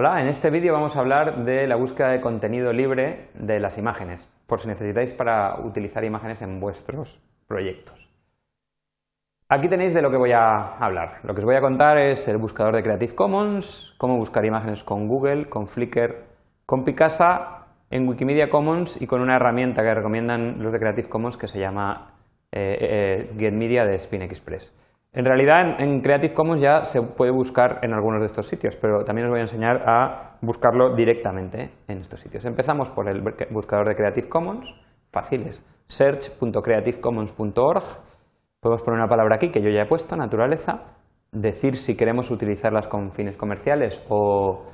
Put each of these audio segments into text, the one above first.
Hola, en este vídeo vamos a hablar de la búsqueda de contenido libre de las imágenes, por si necesitáis para utilizar imágenes en vuestros proyectos. Aquí tenéis de lo que voy a hablar. Lo que os voy a contar es el buscador de Creative Commons, cómo buscar imágenes con Google, con Flickr, con Picasa, en Wikimedia Commons y con una herramienta que recomiendan los de Creative Commons que se llama eh, eh, GetMedia de Spin Express. En realidad en Creative Commons ya se puede buscar en algunos de estos sitios, pero también os voy a enseñar a buscarlo directamente en estos sitios. Empezamos por el buscador de Creative Commons, fácil es search.creativecommons.org. Podemos poner una palabra aquí que yo ya he puesto, naturaleza, decir si queremos utilizarlas con fines comerciales o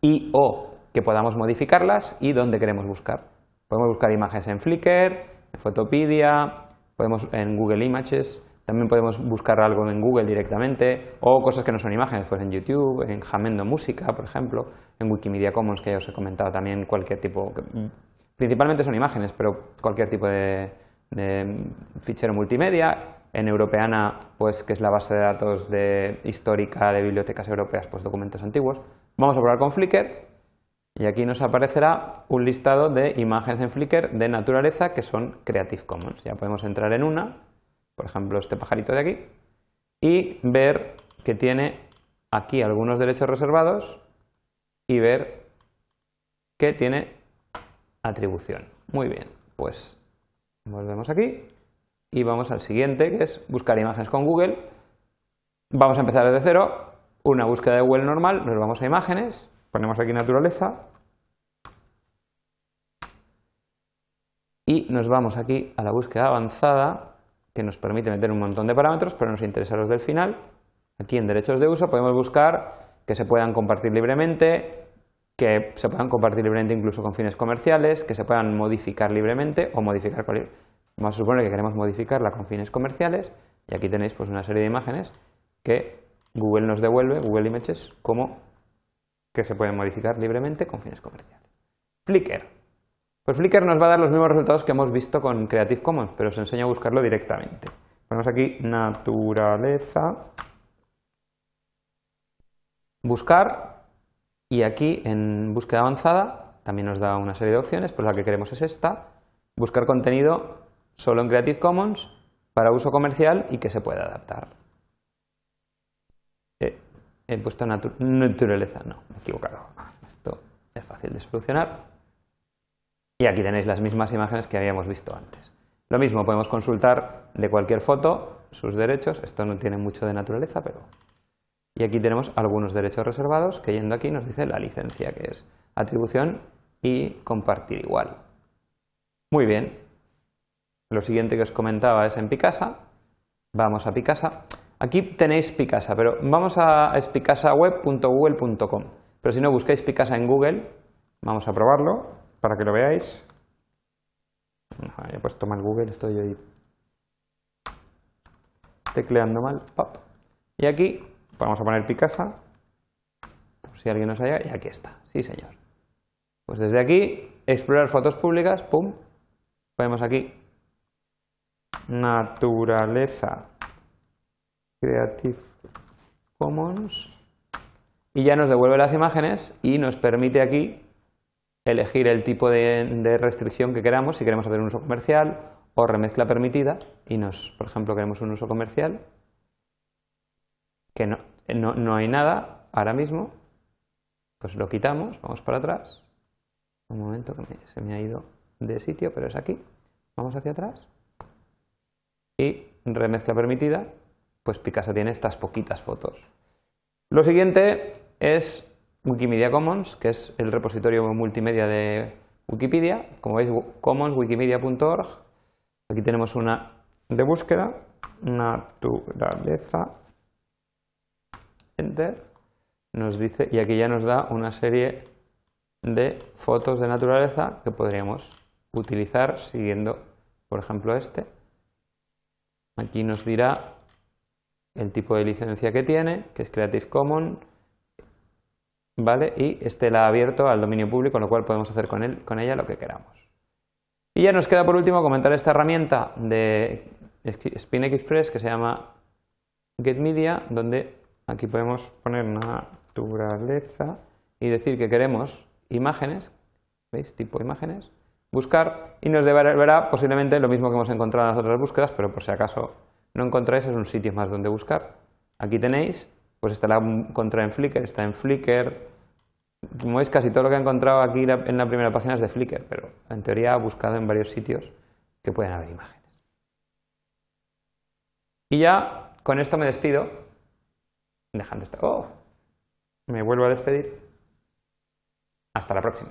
y o que podamos modificarlas y dónde queremos buscar. Podemos buscar imágenes en Flickr, en Fotopedia, podemos en Google Images, también podemos buscar algo en Google directamente o cosas que no son imágenes, pues en YouTube, en Jamendo Música, por ejemplo, en Wikimedia Commons, que ya os he comentado también cualquier tipo, principalmente son imágenes, pero cualquier tipo de, fichero multimedia. En Europeana, pues que es la base de datos de, histórica de bibliotecas europeas, pues documentos antiguos. Vamos a probar con Flickr y aquí nos aparecerá un listado de imágenes en Flickr de naturaleza que son Creative Commons. Ya podemos entrar en una por ejemplo este pajarito de aquí, y ver que tiene aquí algunos derechos reservados y ver que tiene atribución. Muy bien, pues volvemos aquí y vamos al siguiente, que es buscar imágenes con Google. Vamos a empezar desde cero, una búsqueda de Google normal, nos vamos a imágenes, ponemos aquí naturaleza y nos vamos aquí a la búsqueda avanzada que nos permite meter un montón de parámetros, pero nos interesa los del final. Aquí en derechos de uso podemos buscar que se puedan compartir libremente, que se puedan compartir libremente incluso con fines comerciales, que se puedan modificar libremente o modificar Vamos a suponer que queremos modificarla con fines comerciales y aquí tenéis pues una serie de imágenes que Google nos devuelve, Google Images, como que se pueden modificar libremente con fines comerciales. Flickr. Pues Flickr nos va a dar los mismos resultados que hemos visto con Creative Commons, pero os enseño a buscarlo directamente. Ponemos aquí naturaleza, buscar y aquí en búsqueda avanzada también nos da una serie de opciones, pues la que queremos es esta, buscar contenido solo en Creative Commons para uso comercial y que se pueda adaptar. Eh, he puesto naturaleza, no, me he equivocado. Esto es fácil de solucionar. Y aquí tenéis las mismas imágenes que habíamos visto antes. Lo mismo, podemos consultar de cualquier foto sus derechos. Esto no tiene mucho de naturaleza, pero... Y aquí tenemos algunos derechos reservados que yendo aquí nos dice la licencia, que es atribución y compartir igual. Muy bien. Lo siguiente que os comentaba es en Picasa. Vamos a Picasa. Aquí tenéis Picasa, pero vamos a picasaweb.google.com. Pero si no buscáis Picasa en Google, vamos a probarlo para que lo veáis. He puesto mal Google, estoy ahí tecleando mal. Y aquí vamos a poner Picasa, por si alguien nos haya, y aquí está, sí señor. Pues desde aquí, explorar fotos públicas, pum, ponemos aquí naturaleza Creative Commons y ya nos devuelve las imágenes y nos permite aquí elegir el tipo de, restricción que queramos, si queremos hacer un uso comercial o remezcla permitida, y nos, por ejemplo, queremos un uso comercial, que no, no, hay nada ahora mismo, pues lo quitamos, vamos para atrás, un momento que se me ha ido de sitio, pero es aquí, vamos hacia atrás, y remezcla permitida, pues Picasa tiene estas poquitas fotos. Lo siguiente es Wikimedia Commons, que es el repositorio multimedia de Wikipedia. Como veis, commons.wikimedia.org. Aquí tenemos una de búsqueda, naturaleza, enter, nos dice, y aquí ya nos da una serie de fotos de naturaleza que podríamos utilizar siguiendo, por ejemplo, este. Aquí nos dirá el tipo de licencia que tiene, que es Creative Commons, ¿vale? Y este la ha abierto al dominio público, con lo cual podemos hacer con, él, con ella lo que queramos. Y ya nos queda por último comentar esta herramienta de SpinX Express que se llama GetMedia, donde aquí podemos poner naturaleza y decir que queremos imágenes, ¿veis? Tipo imágenes, buscar y nos devolverá posiblemente lo mismo que hemos encontrado en las otras búsquedas, pero por si acaso no encontráis es un sitio más donde buscar. Aquí tenéis, pues esta la encontré en Flickr, está en Flickr. Como casi todo lo que he encontrado aquí en la primera página es de Flickr, pero en teoría he buscado en varios sitios que pueden haber imágenes. Y ya con esto me despido, dejando esto. ¡Oh! Me vuelvo a despedir. Hasta la próxima.